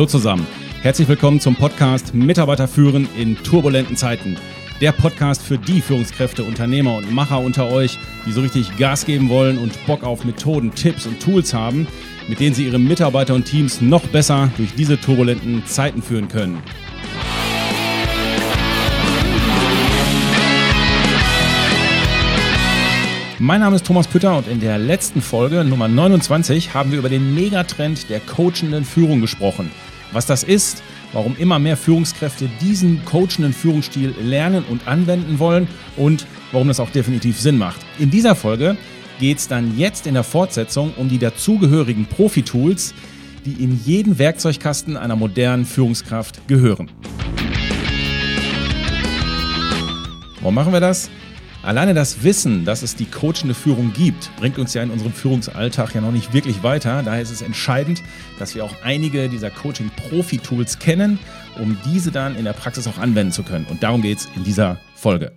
Hallo zusammen. Herzlich willkommen zum Podcast Mitarbeiter führen in turbulenten Zeiten. Der Podcast für die Führungskräfte, Unternehmer und Macher unter euch, die so richtig Gas geben wollen und Bock auf Methoden, Tipps und Tools haben, mit denen sie ihre Mitarbeiter und Teams noch besser durch diese turbulenten Zeiten führen können. Mein Name ist Thomas Pütter und in der letzten Folge, Nummer 29, haben wir über den Megatrend der coachenden Führung gesprochen. Was das ist, warum immer mehr Führungskräfte diesen coachenden Führungsstil lernen und anwenden wollen und warum das auch definitiv Sinn macht. In dieser Folge geht es dann jetzt in der Fortsetzung um die dazugehörigen Profi-Tools, die in jeden Werkzeugkasten einer modernen Führungskraft gehören. Warum machen wir das? Alleine das Wissen, dass es die coachende Führung gibt, bringt uns ja in unserem Führungsalltag ja noch nicht wirklich weiter. Daher ist es entscheidend, dass wir auch einige dieser Coaching-Profi-Tools kennen, um diese dann in der Praxis auch anwenden zu können. Und darum geht es in dieser Folge.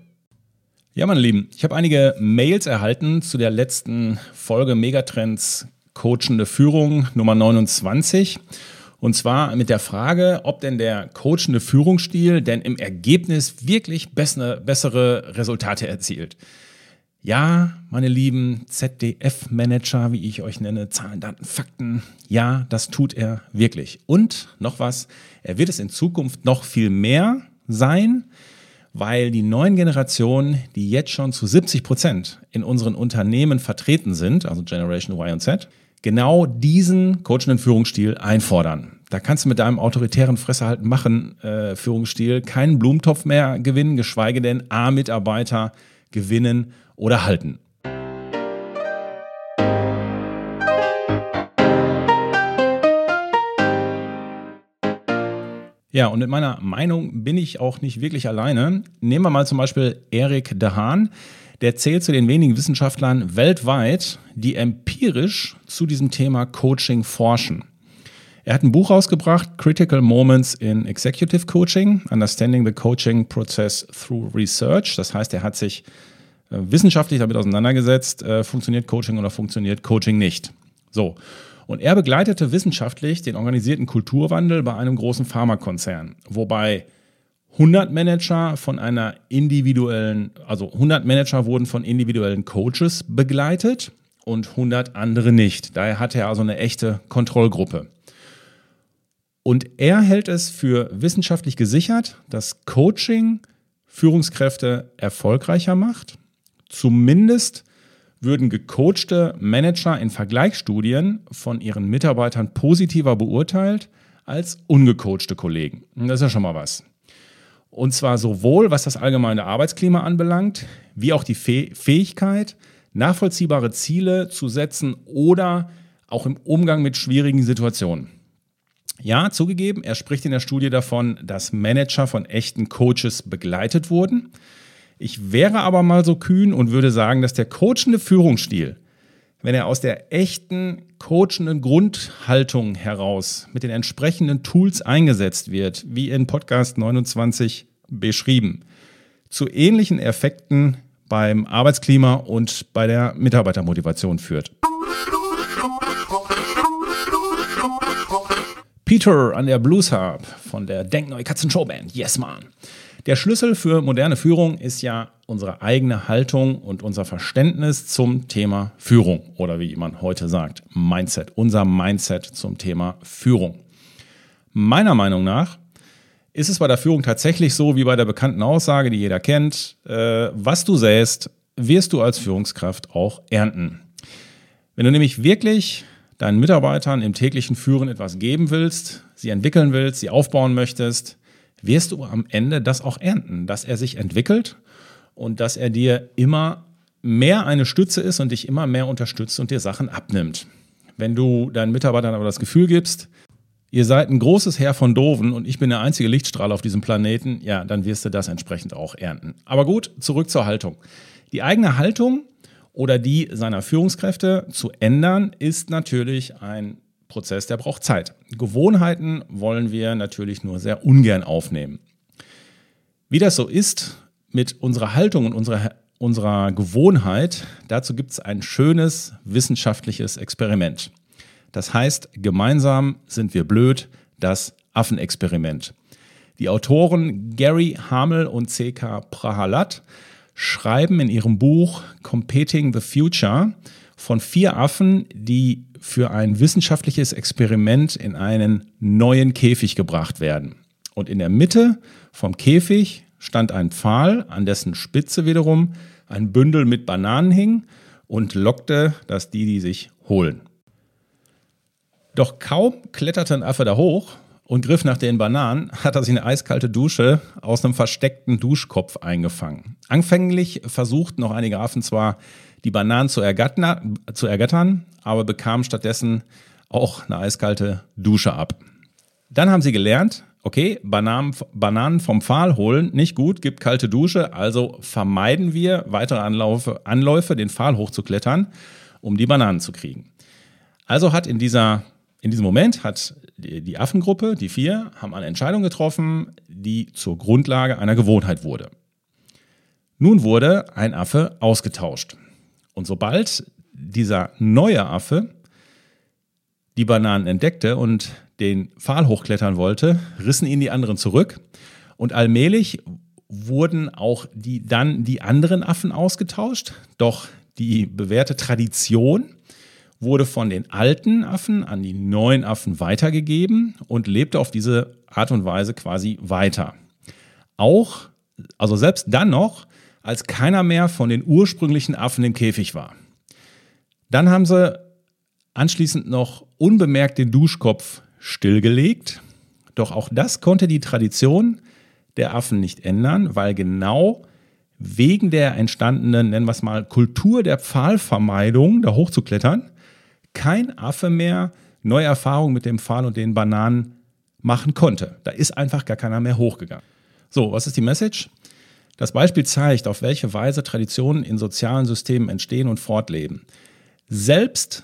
Ja, meine Lieben, ich habe einige Mails erhalten zu der letzten Folge Megatrends Coachende Führung Nummer 29. Und zwar mit der Frage, ob denn der coachende Führungsstil denn im Ergebnis wirklich bessere, bessere Resultate erzielt. Ja, meine lieben ZDF-Manager, wie ich euch nenne, Zahlen, Daten, Fakten, ja, das tut er wirklich. Und noch was, er wird es in Zukunft noch viel mehr sein, weil die neuen Generationen, die jetzt schon zu 70 Prozent in unseren Unternehmen vertreten sind, also Generation Y und Z, genau diesen coachenden Führungsstil einfordern. Da kannst du mit deinem autoritären Fressehalten machen äh, Führungsstil keinen Blumentopf mehr gewinnen, geschweige denn A-Mitarbeiter gewinnen oder halten. Ja, und mit meiner Meinung bin ich auch nicht wirklich alleine. Nehmen wir mal zum Beispiel Erik Dehan. Der zählt zu den wenigen Wissenschaftlern weltweit, die empirisch zu diesem Thema Coaching forschen. Er hat ein Buch rausgebracht, Critical Moments in Executive Coaching, Understanding the Coaching Process Through Research. Das heißt, er hat sich äh, wissenschaftlich damit auseinandergesetzt, äh, funktioniert Coaching oder funktioniert Coaching nicht. So. Und er begleitete wissenschaftlich den organisierten Kulturwandel bei einem großen Pharmakonzern, wobei 100 Manager von einer individuellen, also 100 Manager wurden von individuellen Coaches begleitet und 100 andere nicht. Daher hatte er also eine echte Kontrollgruppe. Und er hält es für wissenschaftlich gesichert, dass Coaching Führungskräfte erfolgreicher macht. Zumindest würden gecoachte Manager in Vergleichsstudien von ihren Mitarbeitern positiver beurteilt als ungecoachte Kollegen. Das ist ja schon mal was. Und zwar sowohl was das allgemeine Arbeitsklima anbelangt, wie auch die Fähigkeit, nachvollziehbare Ziele zu setzen oder auch im Umgang mit schwierigen Situationen. Ja, zugegeben, er spricht in der Studie davon, dass Manager von echten Coaches begleitet wurden. Ich wäre aber mal so kühn und würde sagen, dass der coachende Führungsstil, wenn er aus der echten coachenden Grundhaltung heraus mit den entsprechenden Tools eingesetzt wird, wie in Podcast 29 beschrieben, zu ähnlichen Effekten beim Arbeitsklima und bei der Mitarbeitermotivation führt. Peter an der Blues Harp von der Denkneue Katzen Showband. Yes, man. Der Schlüssel für moderne Führung ist ja unsere eigene Haltung und unser Verständnis zum Thema Führung oder wie man heute sagt, Mindset. Unser Mindset zum Thema Führung. Meiner Meinung nach ist es bei der Führung tatsächlich so wie bei der bekannten Aussage, die jeder kennt, äh, was du säst, wirst du als Führungskraft auch ernten. Wenn du nämlich wirklich deinen Mitarbeitern im täglichen Führen etwas geben willst, sie entwickeln willst, sie aufbauen möchtest, wirst du am Ende das auch ernten, dass er sich entwickelt und dass er dir immer mehr eine Stütze ist und dich immer mehr unterstützt und dir Sachen abnimmt. Wenn du deinen Mitarbeitern aber das Gefühl gibst, ihr seid ein großes Heer von Doven und ich bin der einzige Lichtstrahl auf diesem Planeten, ja, dann wirst du das entsprechend auch ernten. Aber gut, zurück zur Haltung. Die eigene Haltung oder die seiner Führungskräfte zu ändern, ist natürlich ein Prozess, der braucht Zeit. Gewohnheiten wollen wir natürlich nur sehr ungern aufnehmen. Wie das so ist mit unserer Haltung und unserer, unserer Gewohnheit, dazu gibt es ein schönes wissenschaftliches Experiment. Das heißt, gemeinsam sind wir blöd, das Affenexperiment. Die Autoren Gary Hamel und C.K. Prahalat schreiben in ihrem Buch Competing the Future von vier Affen, die für ein wissenschaftliches Experiment in einen neuen Käfig gebracht werden. Und in der Mitte vom Käfig stand ein Pfahl, an dessen Spitze wiederum ein Bündel mit Bananen hing und lockte, dass die die sich holen. Doch kaum kletterte ein Affe da hoch und griff nach den Bananen, hat er sich eine eiskalte Dusche aus einem versteckten Duschkopf eingefangen. Anfänglich versuchten noch einige Affen zwar, die Bananen zu, ergattern, zu ergattern, aber bekamen stattdessen auch eine eiskalte Dusche ab. Dann haben sie gelernt, okay, Bananen, Bananen vom Pfahl holen, nicht gut, gibt kalte Dusche, also vermeiden wir weitere Anlaufe, Anläufe, den Pfahl hochzuklettern, um die Bananen zu kriegen. Also hat in dieser in diesem Moment hat die Affengruppe, die vier, haben eine Entscheidung getroffen, die zur Grundlage einer Gewohnheit wurde. Nun wurde ein Affe ausgetauscht. Und sobald dieser neue Affe die Bananen entdeckte und den Pfahl hochklettern wollte, rissen ihn die anderen zurück. Und allmählich wurden auch die, dann die anderen Affen ausgetauscht. Doch die bewährte Tradition wurde von den alten Affen an die neuen Affen weitergegeben und lebte auf diese Art und Weise quasi weiter. Auch, also selbst dann noch, als keiner mehr von den ursprünglichen Affen im Käfig war. Dann haben sie anschließend noch unbemerkt den Duschkopf stillgelegt. Doch auch das konnte die Tradition der Affen nicht ändern, weil genau wegen der entstandenen, nennen wir es mal, Kultur der Pfahlvermeidung, da hochzuklettern, kein Affe mehr neue Erfahrungen mit dem Pfahl und den Bananen machen konnte. Da ist einfach gar keiner mehr hochgegangen. So, was ist die Message? Das Beispiel zeigt, auf welche Weise Traditionen in sozialen Systemen entstehen und fortleben. Selbst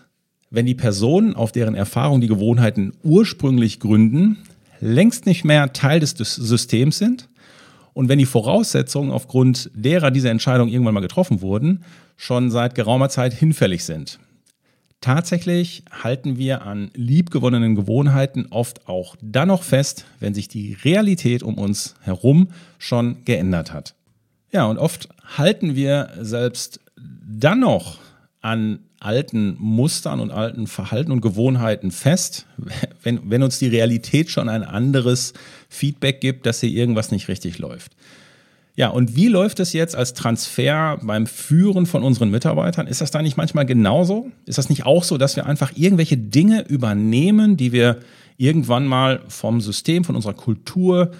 wenn die Personen, auf deren Erfahrung die Gewohnheiten ursprünglich gründen, längst nicht mehr Teil des Systems sind und wenn die Voraussetzungen, aufgrund derer diese Entscheidungen irgendwann mal getroffen wurden, schon seit geraumer Zeit hinfällig sind. Tatsächlich halten wir an liebgewonnenen Gewohnheiten oft auch dann noch fest, wenn sich die Realität um uns herum schon geändert hat. Ja, und oft halten wir selbst dann noch an alten Mustern und alten Verhalten und Gewohnheiten fest, wenn, wenn uns die Realität schon ein anderes Feedback gibt, dass hier irgendwas nicht richtig läuft. Ja, und wie läuft es jetzt als Transfer beim Führen von unseren Mitarbeitern? Ist das da nicht manchmal genauso? Ist das nicht auch so, dass wir einfach irgendwelche Dinge übernehmen, die wir irgendwann mal vom System, von unserer Kultur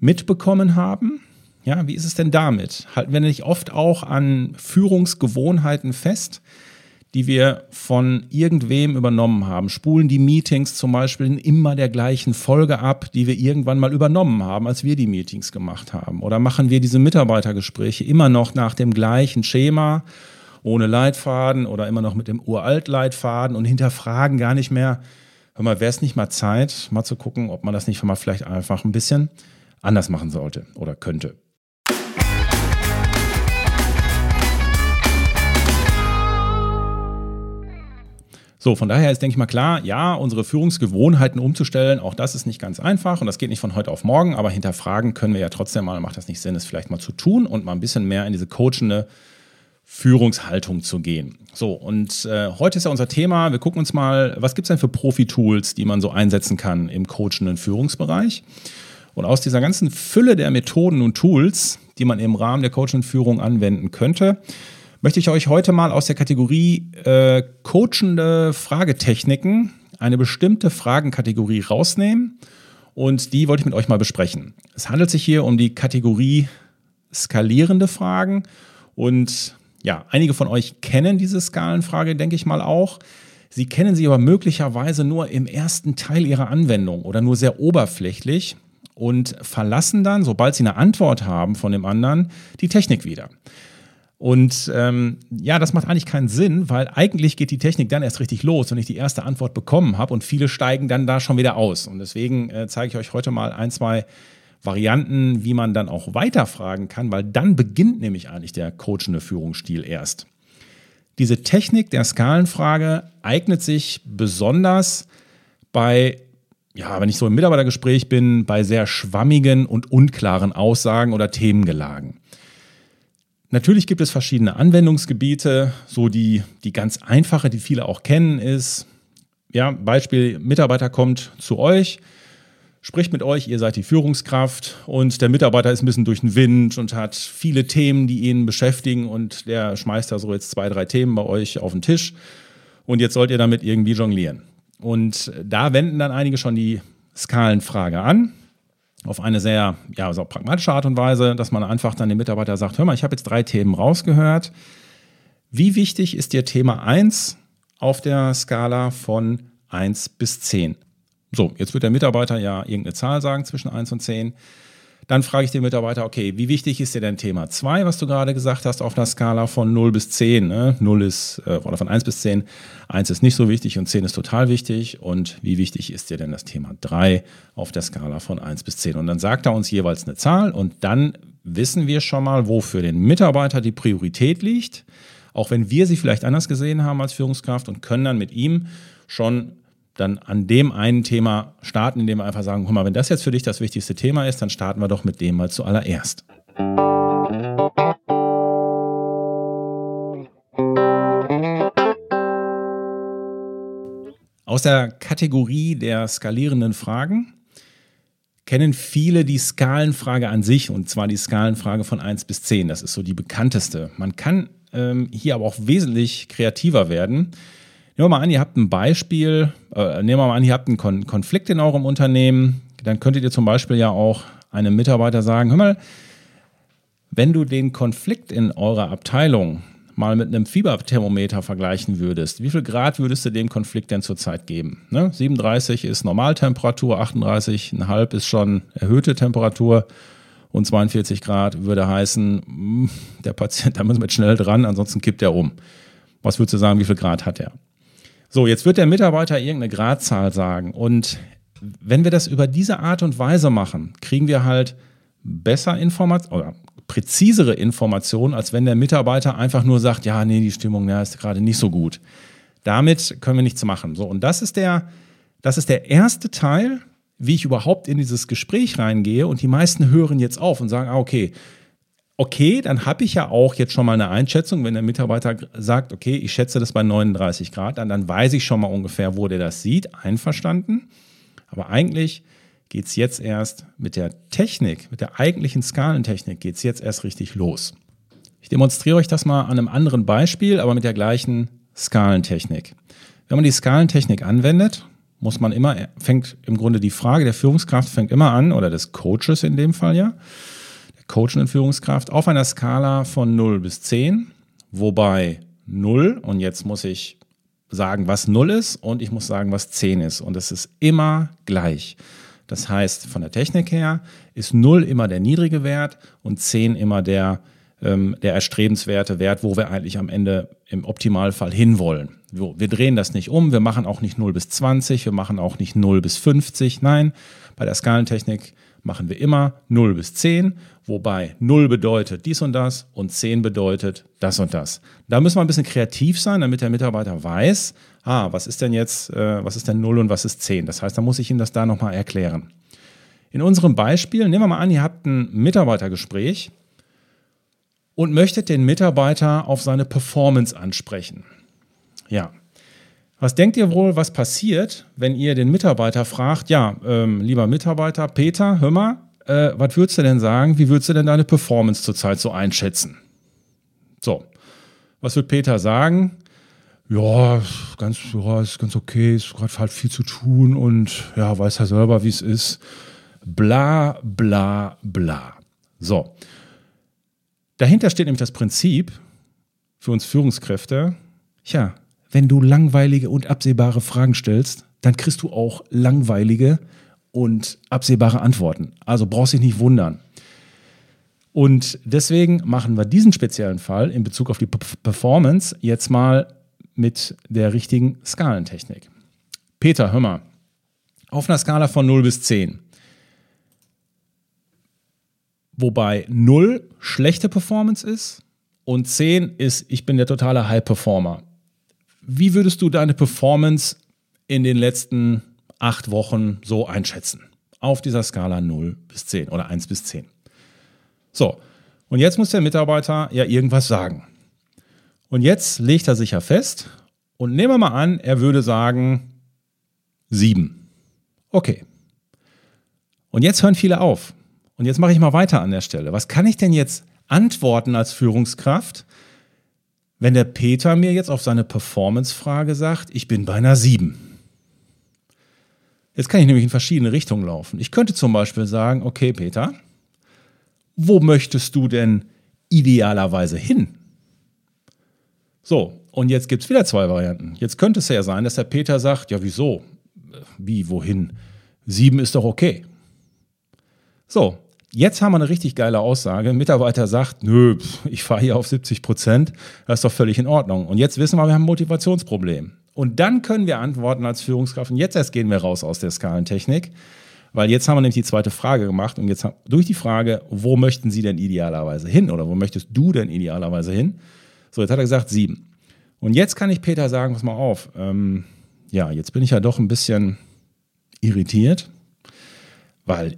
mitbekommen haben? Ja, wie ist es denn damit? Halten wir nicht oft auch an Führungsgewohnheiten fest? Die wir von irgendwem übernommen haben. Spulen die Meetings zum Beispiel in immer der gleichen Folge ab, die wir irgendwann mal übernommen haben, als wir die Meetings gemacht haben. Oder machen wir diese Mitarbeitergespräche immer noch nach dem gleichen Schema, ohne Leitfaden oder immer noch mit dem Uralt-Leitfaden und hinterfragen gar nicht mehr, hör mal, wäre es nicht mal Zeit, mal zu gucken, ob man das nicht mal vielleicht einfach ein bisschen anders machen sollte oder könnte. So, von daher ist, denke ich mal, klar, ja, unsere Führungsgewohnheiten umzustellen, auch das ist nicht ganz einfach und das geht nicht von heute auf morgen, aber hinterfragen können wir ja trotzdem mal, macht das nicht Sinn, es vielleicht mal zu tun und mal ein bisschen mehr in diese coachende Führungshaltung zu gehen. So, und äh, heute ist ja unser Thema, wir gucken uns mal, was gibt es denn für Profi-Tools, die man so einsetzen kann im coachenden Führungsbereich. Und aus dieser ganzen Fülle der Methoden und Tools, die man im Rahmen der coachenden Führung anwenden könnte, möchte ich euch heute mal aus der Kategorie äh, coachende Fragetechniken eine bestimmte Fragenkategorie rausnehmen und die wollte ich mit euch mal besprechen. Es handelt sich hier um die Kategorie skalierende Fragen und ja, einige von euch kennen diese Skalenfrage, denke ich mal auch. Sie kennen sie aber möglicherweise nur im ersten Teil ihrer Anwendung oder nur sehr oberflächlich und verlassen dann, sobald sie eine Antwort haben von dem anderen, die Technik wieder. Und ähm, ja, das macht eigentlich keinen Sinn, weil eigentlich geht die Technik dann erst richtig los, wenn ich die erste Antwort bekommen habe und viele steigen dann da schon wieder aus. Und deswegen äh, zeige ich euch heute mal ein, zwei Varianten, wie man dann auch weiterfragen kann, weil dann beginnt nämlich eigentlich der coachende Führungsstil erst. Diese Technik der Skalenfrage eignet sich besonders bei ja, wenn ich so im Mitarbeitergespräch bin, bei sehr schwammigen und unklaren Aussagen oder Themengelagen. Natürlich gibt es verschiedene Anwendungsgebiete. So die, die ganz einfache, die viele auch kennen, ist, ja, Beispiel, Mitarbeiter kommt zu euch, spricht mit euch, ihr seid die Führungskraft und der Mitarbeiter ist ein bisschen durch den Wind und hat viele Themen, die ihn beschäftigen und der schmeißt da so jetzt zwei, drei Themen bei euch auf den Tisch und jetzt sollt ihr damit irgendwie jonglieren. Und da wenden dann einige schon die Skalenfrage an auf eine sehr ja, also pragmatische Art und Weise, dass man einfach dann dem Mitarbeiter sagt, hör mal, ich habe jetzt drei Themen rausgehört. Wie wichtig ist dir Thema 1 auf der Skala von 1 bis 10? So, jetzt wird der Mitarbeiter ja irgendeine Zahl sagen zwischen 1 und 10. Dann frage ich den Mitarbeiter, okay, wie wichtig ist dir denn Thema 2, was du gerade gesagt hast, auf einer Skala von 0 bis 10? Ne? 0 ist, äh, oder von 1 bis 10, 1 ist nicht so wichtig und 10 ist total wichtig. Und wie wichtig ist dir denn das Thema 3 auf der Skala von 1 bis 10? Und dann sagt er uns jeweils eine Zahl und dann wissen wir schon mal, wo für den Mitarbeiter die Priorität liegt, auch wenn wir sie vielleicht anders gesehen haben als Führungskraft und können dann mit ihm schon dann an dem einen Thema starten, indem wir einfach sagen, guck mal, wenn das jetzt für dich das wichtigste Thema ist, dann starten wir doch mit dem mal zuallererst. Aus der Kategorie der skalierenden Fragen kennen viele die Skalenfrage an sich und zwar die Skalenfrage von 1 bis 10. Das ist so die bekannteste. Man kann ähm, hier aber auch wesentlich kreativer werden. Nehmen wir mal an, ihr habt ein Beispiel, äh, nehmen wir mal an, ihr habt einen Kon Konflikt in eurem Unternehmen, dann könntet ihr zum Beispiel ja auch einem Mitarbeiter sagen, hör mal, wenn du den Konflikt in eurer Abteilung mal mit einem Fieberthermometer vergleichen würdest, wie viel Grad würdest du dem Konflikt denn zurzeit geben? Ne? 37 ist Normaltemperatur, 38,5 ist schon erhöhte Temperatur und 42 Grad würde heißen, hm, der Patient, da müssen wir jetzt schnell dran, ansonsten kippt er um. Was würdest du sagen, wie viel Grad hat er? So, jetzt wird der Mitarbeiter irgendeine Gradzahl sagen. Und wenn wir das über diese Art und Weise machen, kriegen wir halt besser Informationen oder präzisere Informationen, als wenn der Mitarbeiter einfach nur sagt, ja, nee, die Stimmung ja, ist gerade nicht so gut. Damit können wir nichts machen. So, und das ist der, das ist der erste Teil, wie ich überhaupt in dieses Gespräch reingehe. Und die meisten hören jetzt auf und sagen, ah, okay, okay, dann habe ich ja auch jetzt schon mal eine Einschätzung. Wenn der Mitarbeiter sagt, okay, ich schätze das bei 39 Grad an, dann weiß ich schon mal ungefähr, wo der das sieht. Einverstanden. Aber eigentlich geht es jetzt erst mit der Technik, mit der eigentlichen Skalentechnik, geht es jetzt erst richtig los. Ich demonstriere euch das mal an einem anderen Beispiel, aber mit der gleichen Skalentechnik. Wenn man die Skalentechnik anwendet, muss man immer, fängt im Grunde die Frage der Führungskraft fängt immer an, oder des Coaches in dem Fall ja, coachenden Führungskraft auf einer Skala von 0 bis 10, wobei 0, und jetzt muss ich sagen, was 0 ist und ich muss sagen, was 10 ist. Und es ist immer gleich. Das heißt, von der Technik her ist 0 immer der niedrige Wert und 10 immer der, ähm, der erstrebenswerte Wert, wo wir eigentlich am Ende im Optimalfall hinwollen. Wir drehen das nicht um, wir machen auch nicht 0 bis 20, wir machen auch nicht 0 bis 50. Nein, bei der Skalentechnik machen wir immer 0 bis 10, wobei 0 bedeutet dies und das und 10 bedeutet das und das. Da müssen wir ein bisschen kreativ sein, damit der Mitarbeiter weiß, ah, was ist denn jetzt, äh, was ist denn 0 und was ist 10? Das heißt, da muss ich ihm das da nochmal erklären. In unserem Beispiel, nehmen wir mal an, ihr habt ein Mitarbeitergespräch und möchtet den Mitarbeiter auf seine Performance ansprechen. Ja, was denkt ihr wohl, was passiert, wenn ihr den Mitarbeiter fragt, ja, ähm, lieber Mitarbeiter, Peter, hör mal, äh, was würdest du denn sagen, wie würdest du denn deine Performance zurzeit so einschätzen? So, was wird Peter sagen? Ja, ganz, ja, ist ganz okay, ist gerade halt viel zu tun und ja, weiß ja selber, wie es ist. Bla, bla, bla. So. Dahinter steht nämlich das Prinzip für uns Führungskräfte, ja, wenn du langweilige und absehbare Fragen stellst, dann kriegst du auch langweilige und absehbare Antworten. Also brauchst dich nicht wundern. Und deswegen machen wir diesen speziellen Fall in Bezug auf die Performance jetzt mal mit der richtigen Skalentechnik. Peter, hör mal, auf einer Skala von 0 bis 10, wobei 0 schlechte Performance ist und 10 ist, ich bin der totale High Performer. Wie würdest du deine Performance in den letzten acht Wochen so einschätzen. Auf dieser Skala 0 bis 10 oder 1 bis 10. So, und jetzt muss der Mitarbeiter ja irgendwas sagen. Und jetzt legt er sich ja fest und nehmen wir mal an, er würde sagen 7. Okay. Und jetzt hören viele auf. Und jetzt mache ich mal weiter an der Stelle. Was kann ich denn jetzt antworten als Führungskraft, wenn der Peter mir jetzt auf seine Performance-Frage sagt, ich bin bei einer 7? Jetzt kann ich nämlich in verschiedene Richtungen laufen. Ich könnte zum Beispiel sagen, okay, Peter, wo möchtest du denn idealerweise hin? So, und jetzt gibt es wieder zwei Varianten. Jetzt könnte es ja sein, dass der Peter sagt, ja, wieso? Wie, wohin? Sieben ist doch okay. So, jetzt haben wir eine richtig geile Aussage. Ein Mitarbeiter sagt, nö, ich fahre hier auf 70 Prozent, das ist doch völlig in Ordnung. Und jetzt wissen wir, wir haben ein Motivationsproblem. Und dann können wir antworten als Führungskraft. Und jetzt erst gehen wir raus aus der Skalentechnik. Weil jetzt haben wir nämlich die zweite Frage gemacht und jetzt haben, durch die Frage, wo möchten Sie denn idealerweise hin oder wo möchtest du denn idealerweise hin? So, jetzt hat er gesagt sieben. Und jetzt kann ich Peter sagen, pass mal auf, ähm, ja, jetzt bin ich ja doch ein bisschen irritiert, weil,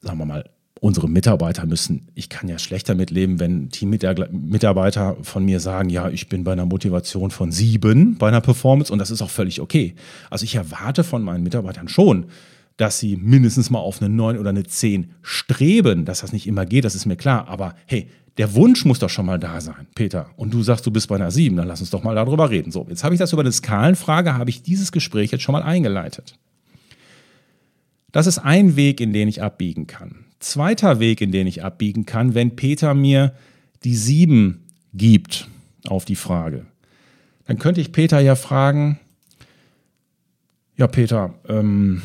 sagen wir mal, unsere Mitarbeiter müssen, ich kann ja schlecht damit leben, wenn Teammitarbeiter von mir sagen, ja, ich bin bei einer Motivation von sieben bei einer Performance und das ist auch völlig okay. Also ich erwarte von meinen Mitarbeitern schon, dass sie mindestens mal auf eine 9 oder eine 10 streben. Dass das nicht immer geht, das ist mir klar. Aber hey, der Wunsch muss doch schon mal da sein, Peter. Und du sagst, du bist bei einer 7, dann lass uns doch mal darüber reden. So, jetzt habe ich das über eine Skalenfrage, habe ich dieses Gespräch jetzt schon mal eingeleitet. Das ist ein Weg, in den ich abbiegen kann. Zweiter Weg, in den ich abbiegen kann, wenn Peter mir die 7 gibt auf die Frage. Dann könnte ich Peter ja fragen, ja Peter, ähm,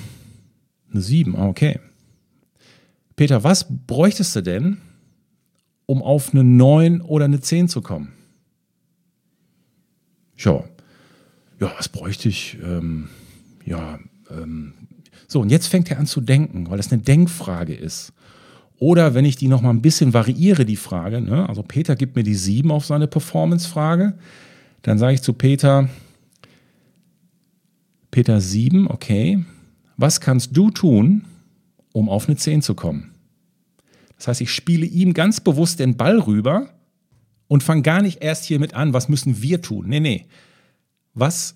eine 7, ah, okay. Peter, was bräuchtest du denn, um auf eine 9 oder eine 10 zu kommen? Ja, ja, was bräuchte ich? Ähm, ja, ähm, so, und jetzt fängt er an zu denken, weil das eine Denkfrage ist. Oder wenn ich die nochmal ein bisschen variiere, die Frage, ne? also Peter gibt mir die 7 auf seine Performance-Frage, dann sage ich zu Peter, Peter 7, okay, was kannst du tun, um auf eine 10 zu kommen? Das heißt, ich spiele ihm ganz bewusst den Ball rüber und fange gar nicht erst hiermit an, was müssen wir tun? Nee, nee. Was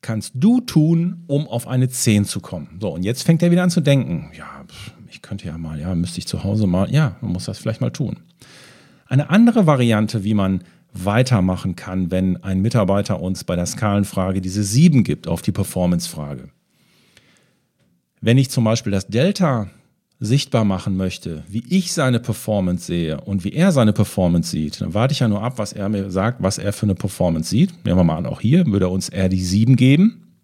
kannst du tun, um auf eine 10 zu kommen? So, und jetzt fängt er wieder an zu denken. Ja, ich könnte ja mal, ja, müsste ich zu Hause mal, ja, man muss das vielleicht mal tun. Eine andere Variante, wie man weitermachen kann, wenn ein Mitarbeiter uns bei der Skalenfrage diese 7 gibt auf die Performance-Frage. Wenn ich zum Beispiel das Delta sichtbar machen möchte, wie ich seine Performance sehe und wie er seine Performance sieht, dann warte ich ja nur ab, was er mir sagt, was er für eine Performance sieht. Nehmen wir mal an, auch hier würde er uns eher die 7 geben.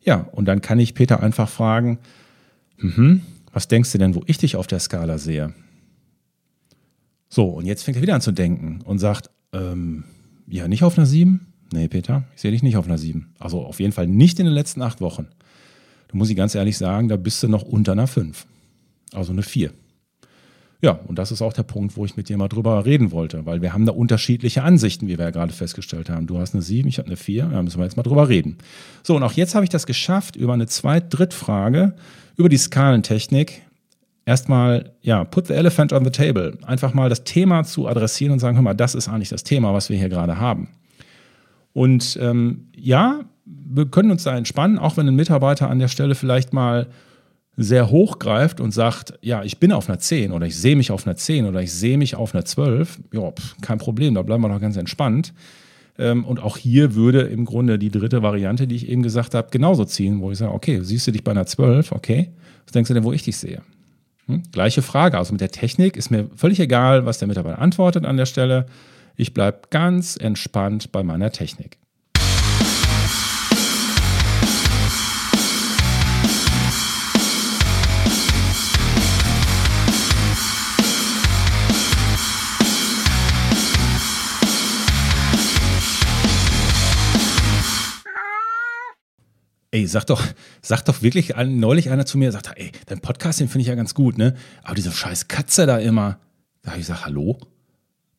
Ja, und dann kann ich Peter einfach fragen, mhm, was denkst du denn, wo ich dich auf der Skala sehe? So, und jetzt fängt er wieder an zu denken und sagt, ähm, ja, nicht auf einer 7? Nee, Peter, ich sehe dich nicht auf einer 7. Also auf jeden Fall nicht in den letzten acht Wochen. Da muss ich ganz ehrlich sagen, da bist du noch unter einer 5. Also eine 4. Ja, und das ist auch der Punkt, wo ich mit dir mal drüber reden wollte, weil wir haben da unterschiedliche Ansichten, wie wir ja gerade festgestellt haben. Du hast eine 7, ich habe eine 4, da müssen wir jetzt mal drüber reden. So, und auch jetzt habe ich das geschafft, über eine Zweit-Dritt-Frage, über die Skalentechnik, erstmal, ja, put the elephant on the table. Einfach mal das Thema zu adressieren und sagen, hör mal, das ist eigentlich das Thema, was wir hier gerade haben. Und ähm, ja, wir können uns da entspannen, auch wenn ein Mitarbeiter an der Stelle vielleicht mal sehr hoch greift und sagt, ja, ich bin auf einer 10 oder ich sehe mich auf einer 10 oder ich sehe mich auf einer 12, ja, kein Problem, da bleiben wir doch ganz entspannt. Ähm, und auch hier würde im Grunde die dritte Variante, die ich eben gesagt habe, genauso ziehen, wo ich sage, okay, siehst du dich bei einer 12, okay, was denkst du denn, wo ich dich sehe? Hm? Gleiche Frage, also mit der Technik ist mir völlig egal, was der Mitarbeiter antwortet an der Stelle. Ich bleibe ganz entspannt bei meiner Technik. Ey, sag doch, sag doch wirklich neulich einer zu mir, sagt, ey, dein Podcast, den finde ich ja ganz gut, ne? Aber diese scheiß Katze da immer. Da habe ich gesagt, hallo?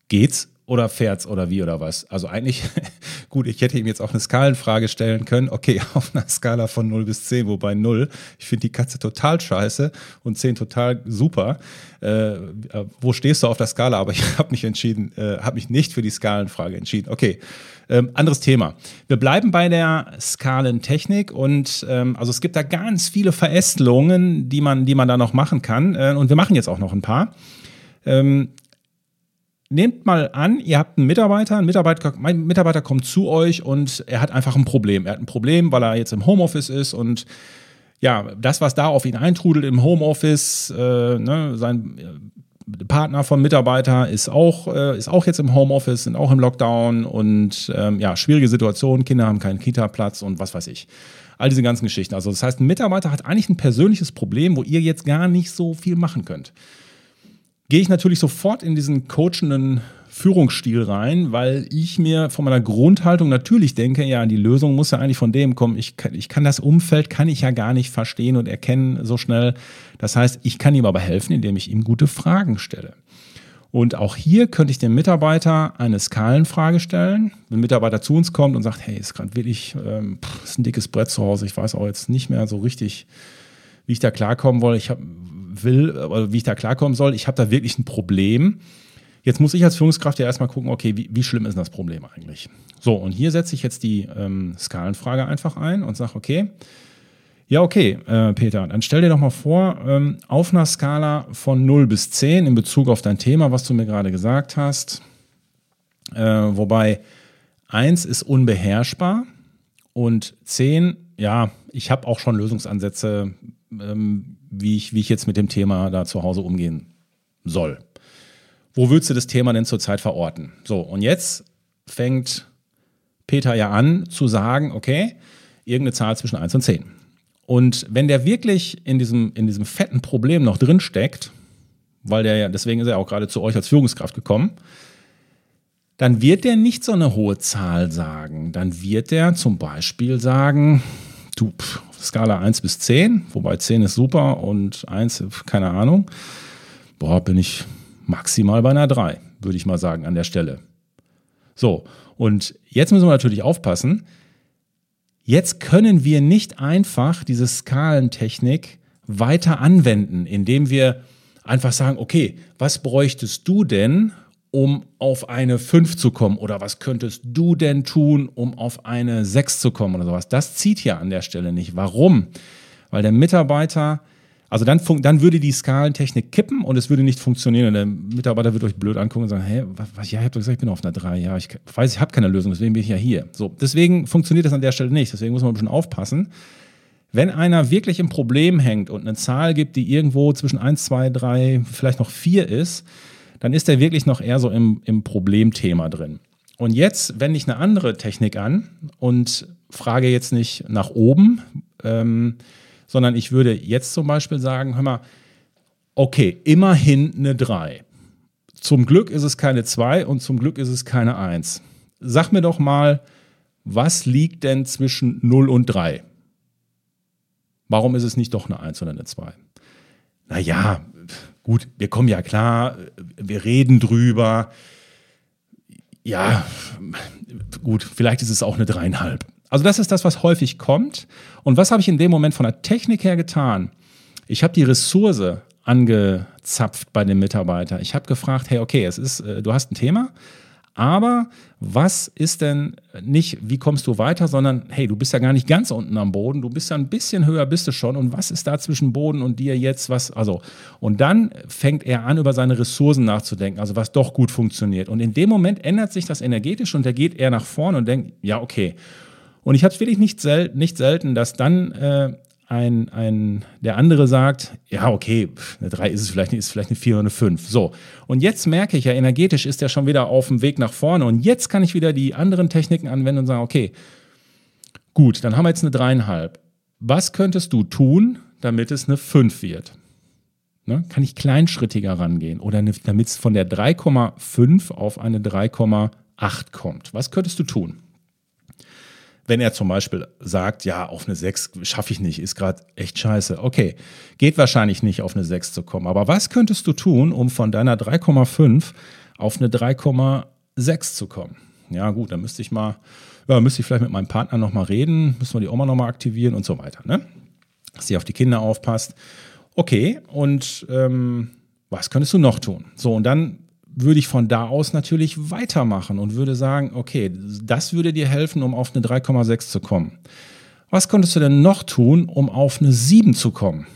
Geht's? oder fährt's oder wie oder was? Also eigentlich, gut, ich hätte ihm jetzt auch eine Skalenfrage stellen können. Okay, auf einer Skala von 0 bis 10, wobei 0, ich finde die Katze total scheiße und 10 total super. Äh, wo stehst du auf der Skala? Aber ich habe mich entschieden, äh, habe mich nicht für die Skalenfrage entschieden. Okay, ähm, anderes Thema. Wir bleiben bei der Skalentechnik und ähm, also es gibt da ganz viele Verästelungen, die man, die man da noch machen kann. Äh, und wir machen jetzt auch noch ein paar. Ähm, nehmt mal an, ihr habt einen Mitarbeiter, ein Mitarbeiter, mein Mitarbeiter kommt zu euch und er hat einfach ein Problem. Er hat ein Problem, weil er jetzt im Homeoffice ist und ja, das, was da auf ihn eintrudelt im Homeoffice, äh, ne, sein Partner vom Mitarbeiter ist auch, äh, ist auch jetzt im Homeoffice, sind auch im Lockdown und ähm, ja, schwierige Situation, Kinder haben keinen Kita-Platz und was weiß ich. All diese ganzen Geschichten. Also das heißt, ein Mitarbeiter hat eigentlich ein persönliches Problem, wo ihr jetzt gar nicht so viel machen könnt gehe ich natürlich sofort in diesen coachenden Führungsstil rein, weil ich mir von meiner Grundhaltung natürlich denke, ja, die Lösung muss ja eigentlich von dem kommen. Ich kann, ich kann das Umfeld, kann ich ja gar nicht verstehen und erkennen so schnell. Das heißt, ich kann ihm aber helfen, indem ich ihm gute Fragen stelle. Und auch hier könnte ich dem Mitarbeiter eine Skalenfrage stellen. Wenn ein Mitarbeiter zu uns kommt und sagt, hey, ist gerade wirklich, ähm, pff, ist ein dickes Brett zu Hause, ich weiß auch jetzt nicht mehr so richtig, wie ich da klarkommen will. Ich habe will, oder wie ich da klarkommen soll. Ich habe da wirklich ein Problem. Jetzt muss ich als Führungskraft ja erstmal gucken, okay, wie, wie schlimm ist das Problem eigentlich? So, und hier setze ich jetzt die ähm, Skalenfrage einfach ein und sage, okay, ja, okay, äh, Peter, dann stell dir doch mal vor, ähm, auf einer Skala von 0 bis 10 in Bezug auf dein Thema, was du mir gerade gesagt hast, äh, wobei 1 ist unbeherrschbar und 10, ja, ich habe auch schon Lösungsansätze, ähm, wie, ich, wie ich jetzt mit dem Thema da zu Hause umgehen soll. Wo würdest du das Thema denn zurzeit verorten? So, und jetzt fängt Peter ja an zu sagen, okay, irgendeine Zahl zwischen 1 und 10. Und wenn der wirklich in diesem, in diesem fetten Problem noch drin steckt, weil der ja, deswegen ist er auch gerade zu euch als Führungskraft gekommen, dann wird der nicht so eine hohe Zahl sagen. Dann wird der zum Beispiel sagen, du, pff, Skala 1 bis 10, wobei 10 ist super und 1, keine Ahnung. Boah, bin ich maximal bei einer 3, würde ich mal sagen, an der Stelle. So, und jetzt müssen wir natürlich aufpassen. Jetzt können wir nicht einfach diese Skalentechnik weiter anwenden, indem wir einfach sagen, okay, was bräuchtest du denn, um auf eine 5 zu kommen? Oder was könntest du denn tun, um auf eine 6 zu kommen oder sowas? Das zieht ja an der Stelle nicht. Warum? Weil der Mitarbeiter, also dann, dann würde die Skalentechnik kippen und es würde nicht funktionieren. Und der Mitarbeiter würde euch blöd angucken und sagen, hä, was, ja, ich habe doch gesagt, ich bin auf einer 3. Ja, ich weiß, ich habe keine Lösung, deswegen bin ich ja hier. So, deswegen funktioniert das an der Stelle nicht. Deswegen muss man ein bisschen aufpassen. Wenn einer wirklich im Problem hängt und eine Zahl gibt, die irgendwo zwischen 1, 2, 3, vielleicht noch 4 ist, dann ist er wirklich noch eher so im, im Problemthema drin. Und jetzt wende ich eine andere Technik an und frage jetzt nicht nach oben, ähm, sondern ich würde jetzt zum Beispiel sagen, hör mal, okay, immerhin eine 3. Zum Glück ist es keine 2 und zum Glück ist es keine 1. Sag mir doch mal, was liegt denn zwischen 0 und 3? Warum ist es nicht doch eine 1 oder eine 2? Naja, gut, wir kommen ja klar, wir reden drüber. Ja, gut, vielleicht ist es auch eine dreieinhalb. Also das ist das, was häufig kommt. Und was habe ich in dem Moment von der Technik her getan? Ich habe die Ressource angezapft bei dem Mitarbeiter. Ich habe gefragt, hey, okay, es ist, äh, du hast ein Thema, aber was ist denn nicht, wie kommst du weiter, sondern hey, du bist ja gar nicht ganz unten am Boden, du bist ja ein bisschen höher, bist du schon. Und was ist da zwischen Boden und dir jetzt? Was, also, und dann fängt er an, über seine Ressourcen nachzudenken, also was doch gut funktioniert. Und in dem Moment ändert sich das energetisch und er geht eher nach vorne und denkt, ja, okay. Und ich habe es wirklich nicht, sel nicht selten, dass dann äh, ein, ein, der andere sagt, ja, okay, eine 3 ist es vielleicht nicht, ist vielleicht eine 4 oder eine 5. So. Und jetzt merke ich ja, energetisch ist er schon wieder auf dem Weg nach vorne. Und jetzt kann ich wieder die anderen Techniken anwenden und sagen, okay, gut, dann haben wir jetzt eine 3,5. Was könntest du tun, damit es eine 5 wird? Ne? Kann ich kleinschrittiger rangehen oder damit es von der 3,5 auf eine 3,8 kommt? Was könntest du tun? Wenn er zum Beispiel sagt, ja, auf eine 6 schaffe ich nicht, ist gerade echt scheiße. Okay, geht wahrscheinlich nicht auf eine 6 zu kommen. Aber was könntest du tun, um von deiner 3,5 auf eine 3,8 6 zu kommen. Ja, gut, dann müsste ich mal, ja, müsste ich vielleicht mit meinem Partner nochmal reden, müssen wir die Oma nochmal aktivieren und so weiter, ne? Dass sie auf die Kinder aufpasst. Okay, und ähm, was könntest du noch tun? So, und dann würde ich von da aus natürlich weitermachen und würde sagen, okay, das würde dir helfen, um auf eine 3,6 zu kommen. Was könntest du denn noch tun, um auf eine 7 zu kommen?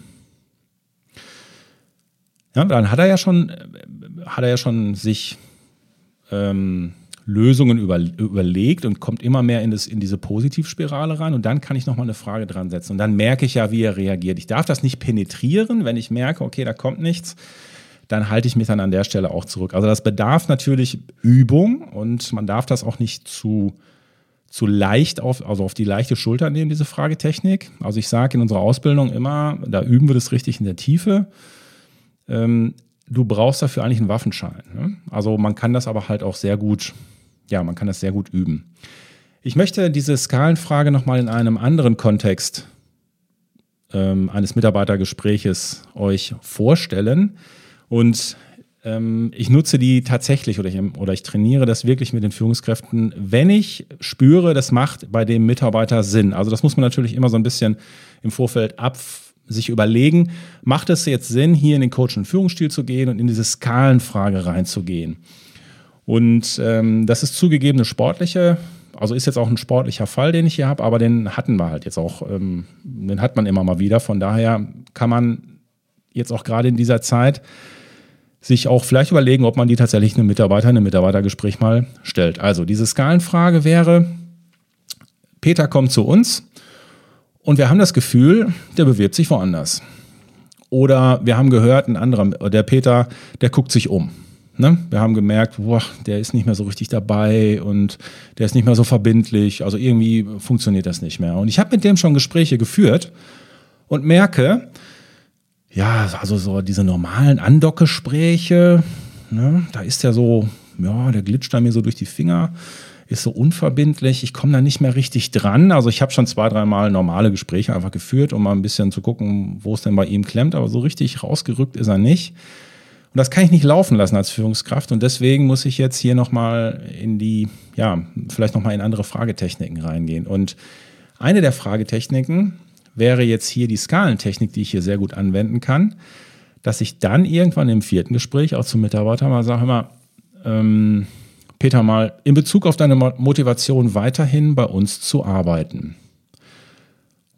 Ja, dann hat er ja schon, hat er ja schon sich ähm, Lösungen über, überlegt und kommt immer mehr in, das, in diese Positivspirale rein. Und dann kann ich nochmal eine Frage dran setzen. Und dann merke ich ja, wie er reagiert. Ich darf das nicht penetrieren, wenn ich merke, okay, da kommt nichts dann halte ich mich dann an der Stelle auch zurück. Also das bedarf natürlich Übung und man darf das auch nicht zu, zu leicht auf, also auf die leichte Schulter nehmen, diese Fragetechnik. Also ich sage in unserer Ausbildung immer, da üben wir das richtig in der Tiefe. Ähm, du brauchst dafür eigentlich einen Waffenschein. Ne? Also man kann das aber halt auch sehr gut, ja, man kann das sehr gut üben. Ich möchte diese Skalenfrage nochmal in einem anderen Kontext ähm, eines Mitarbeitergespräches euch vorstellen. Und ähm, ich nutze die tatsächlich oder ich, oder ich trainiere das wirklich mit den Führungskräften, wenn ich spüre, das macht bei dem Mitarbeiter Sinn. Also das muss man natürlich immer so ein bisschen im Vorfeld ab sich überlegen, macht es jetzt Sinn, hier in den Coach- und Führungsstil zu gehen und in diese Skalenfrage reinzugehen. Und ähm, das ist zugegeben eine sportliche, also ist jetzt auch ein sportlicher Fall, den ich hier habe, aber den hatten wir halt jetzt auch, ähm, den hat man immer mal wieder. Von daher kann man jetzt auch gerade in dieser Zeit sich auch vielleicht überlegen, ob man die tatsächlich einem Mitarbeiter, einem Mitarbeitergespräch mal stellt. Also diese Skalenfrage wäre, Peter kommt zu uns und wir haben das Gefühl, der bewirbt sich woanders. Oder wir haben gehört, ein anderer, der Peter, der guckt sich um. Ne? Wir haben gemerkt, boah, der ist nicht mehr so richtig dabei und der ist nicht mehr so verbindlich. Also irgendwie funktioniert das nicht mehr. Und ich habe mit dem schon Gespräche geführt und merke, ja, also so diese normalen Andockgespräche, ne, da ist ja so, ja, der glitscht da mir so durch die Finger, ist so unverbindlich, ich komme da nicht mehr richtig dran. Also ich habe schon zwei, dreimal normale Gespräche einfach geführt, um mal ein bisschen zu gucken, wo es denn bei ihm klemmt, aber so richtig rausgerückt ist er nicht. Und das kann ich nicht laufen lassen als Führungskraft und deswegen muss ich jetzt hier nochmal in die, ja, vielleicht nochmal in andere Fragetechniken reingehen. Und eine der Fragetechniken, wäre jetzt hier die Skalentechnik, die ich hier sehr gut anwenden kann, dass ich dann irgendwann im vierten Gespräch auch zum Mitarbeiter mal sage, immer, ähm, Peter, mal in Bezug auf deine Motivation weiterhin bei uns zu arbeiten.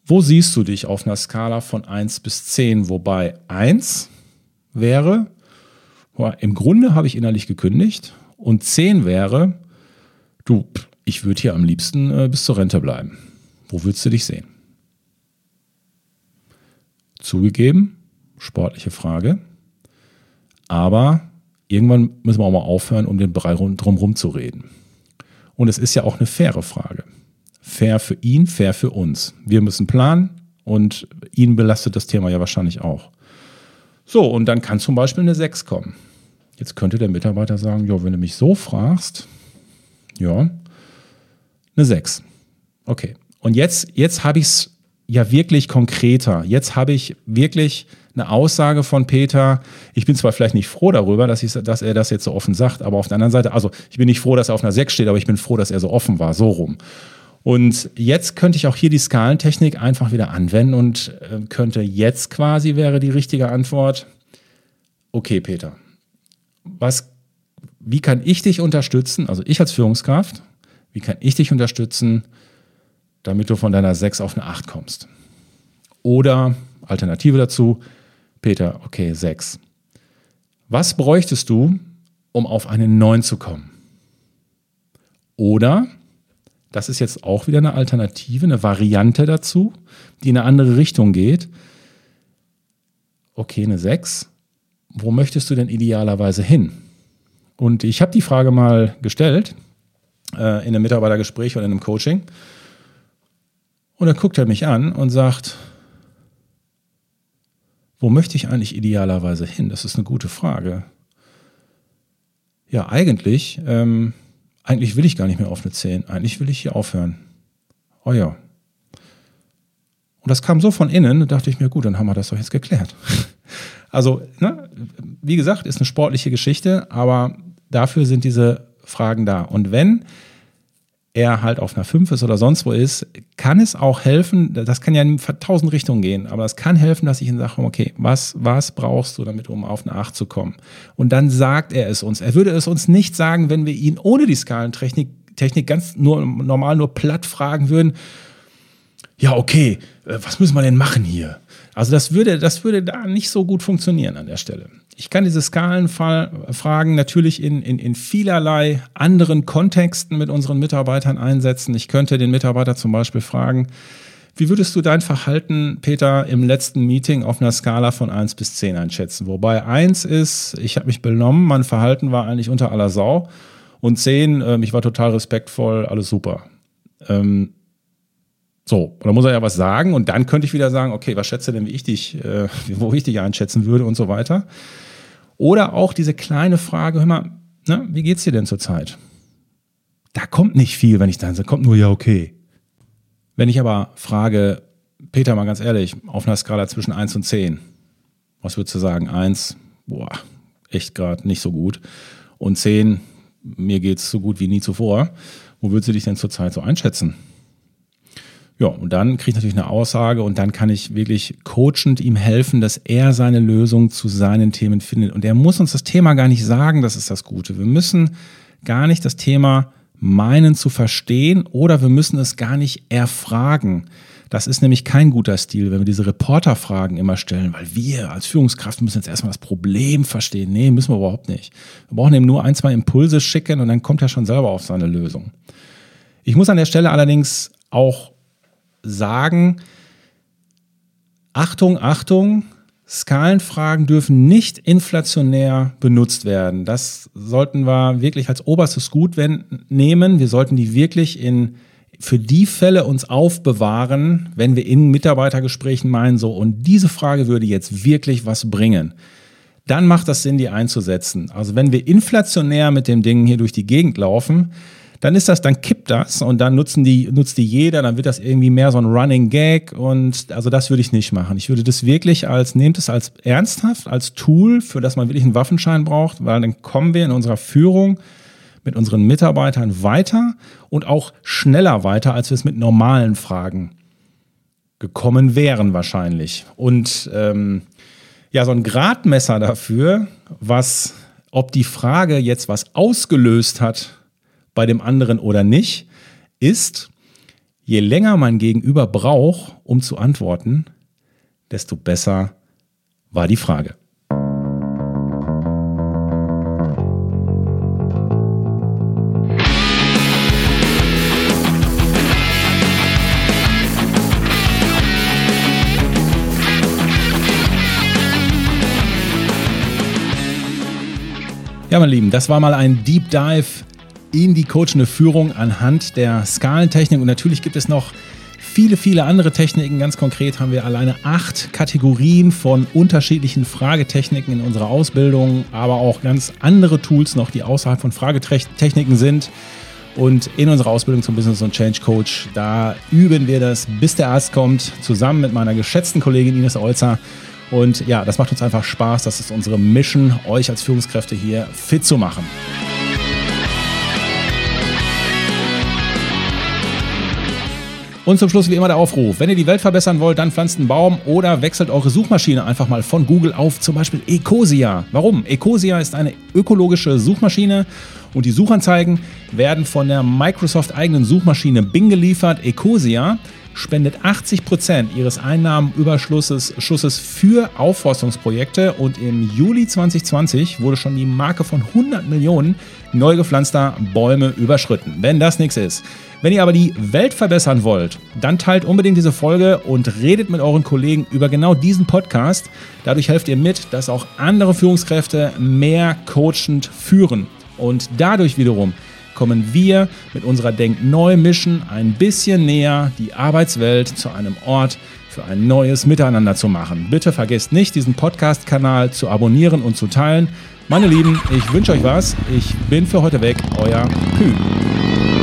Wo siehst du dich auf einer Skala von 1 bis 10? Wobei 1 wäre, im Grunde habe ich innerlich gekündigt und 10 wäre, du, ich würde hier am liebsten äh, bis zur Rente bleiben. Wo würdest du dich sehen? Zugegeben, sportliche Frage. Aber irgendwann müssen wir auch mal aufhören, um den Brei drumherum zu reden. Und es ist ja auch eine faire Frage. Fair für ihn, fair für uns. Wir müssen planen und ihn belastet das Thema ja wahrscheinlich auch. So, und dann kann zum Beispiel eine 6 kommen. Jetzt könnte der Mitarbeiter sagen, ja, wenn du mich so fragst, ja, eine 6. Okay. Und jetzt, jetzt habe ich es ja wirklich konkreter. Jetzt habe ich wirklich eine Aussage von Peter. Ich bin zwar vielleicht nicht froh darüber, dass, ich, dass er das jetzt so offen sagt, aber auf der anderen Seite, also ich bin nicht froh, dass er auf einer 6 steht, aber ich bin froh, dass er so offen war, so rum. Und jetzt könnte ich auch hier die Skalentechnik einfach wieder anwenden und äh, könnte jetzt quasi wäre die richtige Antwort. Okay, Peter, was, wie kann ich dich unterstützen, also ich als Führungskraft, wie kann ich dich unterstützen, damit du von deiner 6 auf eine 8 kommst. Oder Alternative dazu, Peter, okay, 6. Was bräuchtest du, um auf eine 9 zu kommen? Oder, das ist jetzt auch wieder eine Alternative, eine Variante dazu, die in eine andere Richtung geht. Okay, eine 6. Wo möchtest du denn idealerweise hin? Und ich habe die Frage mal gestellt äh, in einem Mitarbeitergespräch oder in einem Coaching. Und dann guckt er mich an und sagt, wo möchte ich eigentlich idealerweise hin? Das ist eine gute Frage. Ja, eigentlich, ähm, eigentlich will ich gar nicht mehr auf eine 10. Eigentlich will ich hier aufhören. Oh ja. Und das kam so von innen, da dachte ich mir, gut, dann haben wir das doch jetzt geklärt. Also, ne, wie gesagt, ist eine sportliche Geschichte, aber dafür sind diese Fragen da. Und wenn er halt auf einer 5 ist oder sonst wo ist, kann es auch helfen, das kann ja in tausend Richtungen gehen, aber es kann helfen, dass ich ihn sage, okay, was, was brauchst du damit, um auf eine 8 zu kommen? Und dann sagt er es uns. Er würde es uns nicht sagen, wenn wir ihn ohne die Skalentechnik Technik ganz nur, normal nur platt fragen würden, ja, okay, äh, was müssen wir denn machen hier? Also das würde, das würde da nicht so gut funktionieren an der Stelle. Ich kann diese Skalenfragen natürlich in, in, in vielerlei anderen Kontexten mit unseren Mitarbeitern einsetzen. Ich könnte den Mitarbeiter zum Beispiel fragen, wie würdest du dein Verhalten, Peter, im letzten Meeting auf einer Skala von 1 bis 10 einschätzen? Wobei 1 ist, ich habe mich benommen, mein Verhalten war eigentlich unter aller Sau. Und 10, äh, ich war total respektvoll, alles super. Ähm, so, da muss er ja was sagen und dann könnte ich wieder sagen, okay, was schätze denn, wie ich dich, äh, wo ich dich einschätzen würde und so weiter. Oder auch diese kleine Frage, hör mal, na, wie geht's dir denn zurzeit? Da kommt nicht viel, wenn ich dann sage, kommt nur ja, okay. Wenn ich aber frage, Peter, mal ganz ehrlich, auf einer Skala zwischen 1 und 10, was würdest du sagen? 1, boah, echt gerade nicht so gut. Und 10, mir geht's so gut wie nie zuvor. Wo würdest du dich denn zurzeit so einschätzen? Ja, und dann kriege ich natürlich eine Aussage und dann kann ich wirklich coachend ihm helfen, dass er seine Lösung zu seinen Themen findet. Und er muss uns das Thema gar nicht sagen, das ist das Gute. Wir müssen gar nicht das Thema meinen zu verstehen oder wir müssen es gar nicht erfragen. Das ist nämlich kein guter Stil, wenn wir diese Reporterfragen immer stellen, weil wir als Führungskraft müssen jetzt erstmal das Problem verstehen. Nee, müssen wir überhaupt nicht. Wir brauchen eben nur ein, zwei Impulse schicken und dann kommt er schon selber auf seine Lösung. Ich muss an der Stelle allerdings auch sagen, Achtung, Achtung, Skalenfragen dürfen nicht inflationär benutzt werden. Das sollten wir wirklich als oberstes Gut nehmen. Wir sollten die wirklich in, für die Fälle uns aufbewahren, wenn wir in Mitarbeitergesprächen meinen, so, und diese Frage würde jetzt wirklich was bringen. Dann macht das Sinn, die einzusetzen. Also wenn wir inflationär mit dem Ding hier durch die Gegend laufen, dann ist das, dann kippt das und dann nutzen die, nutzt die jeder, dann wird das irgendwie mehr so ein Running Gag und also das würde ich nicht machen. Ich würde das wirklich als, nehmt es als ernsthaft, als Tool, für das man wirklich einen Waffenschein braucht, weil dann kommen wir in unserer Führung mit unseren Mitarbeitern weiter und auch schneller weiter, als wir es mit normalen Fragen gekommen wären wahrscheinlich. Und ähm, ja, so ein Gradmesser dafür, was, ob die Frage jetzt was ausgelöst hat bei dem anderen oder nicht, ist, je länger mein Gegenüber braucht, um zu antworten, desto besser war die Frage. Ja, meine Lieben, das war mal ein Deep Dive in die coachende Führung anhand der Skalentechnik. Und natürlich gibt es noch viele, viele andere Techniken. Ganz konkret haben wir alleine acht Kategorien von unterschiedlichen Fragetechniken in unserer Ausbildung, aber auch ganz andere Tools noch, die außerhalb von Fragetechniken sind. Und in unserer Ausbildung zum Business und Change Coach, da üben wir das, bis der Arzt kommt, zusammen mit meiner geschätzten Kollegin Ines Olzer. Und ja, das macht uns einfach Spaß. Das ist unsere Mission, euch als Führungskräfte hier fit zu machen. Und zum Schluss wie immer der Aufruf. Wenn ihr die Welt verbessern wollt, dann pflanzt einen Baum oder wechselt eure Suchmaschine einfach mal von Google auf zum Beispiel Ecosia. Warum? Ecosia ist eine ökologische Suchmaschine und die Suchanzeigen werden von der Microsoft eigenen Suchmaschine Bing geliefert. Ecosia spendet 80 Prozent ihres Einnahmenüberschusses Schusses für Aufforstungsprojekte und im Juli 2020 wurde schon die Marke von 100 Millionen neu gepflanzter Bäume überschritten. Wenn das nichts ist. Wenn ihr aber die Welt verbessern wollt, dann teilt unbedingt diese Folge und redet mit euren Kollegen über genau diesen Podcast. Dadurch helft ihr mit, dass auch andere Führungskräfte mehr coachend führen. Und dadurch wiederum kommen wir mit unserer Denk Neu Mission ein bisschen näher, die Arbeitswelt zu einem Ort für ein neues Miteinander zu machen. Bitte vergesst nicht, diesen Podcast-Kanal zu abonnieren und zu teilen. Meine Lieben, ich wünsche euch was. Ich bin für heute weg, euer Kühn.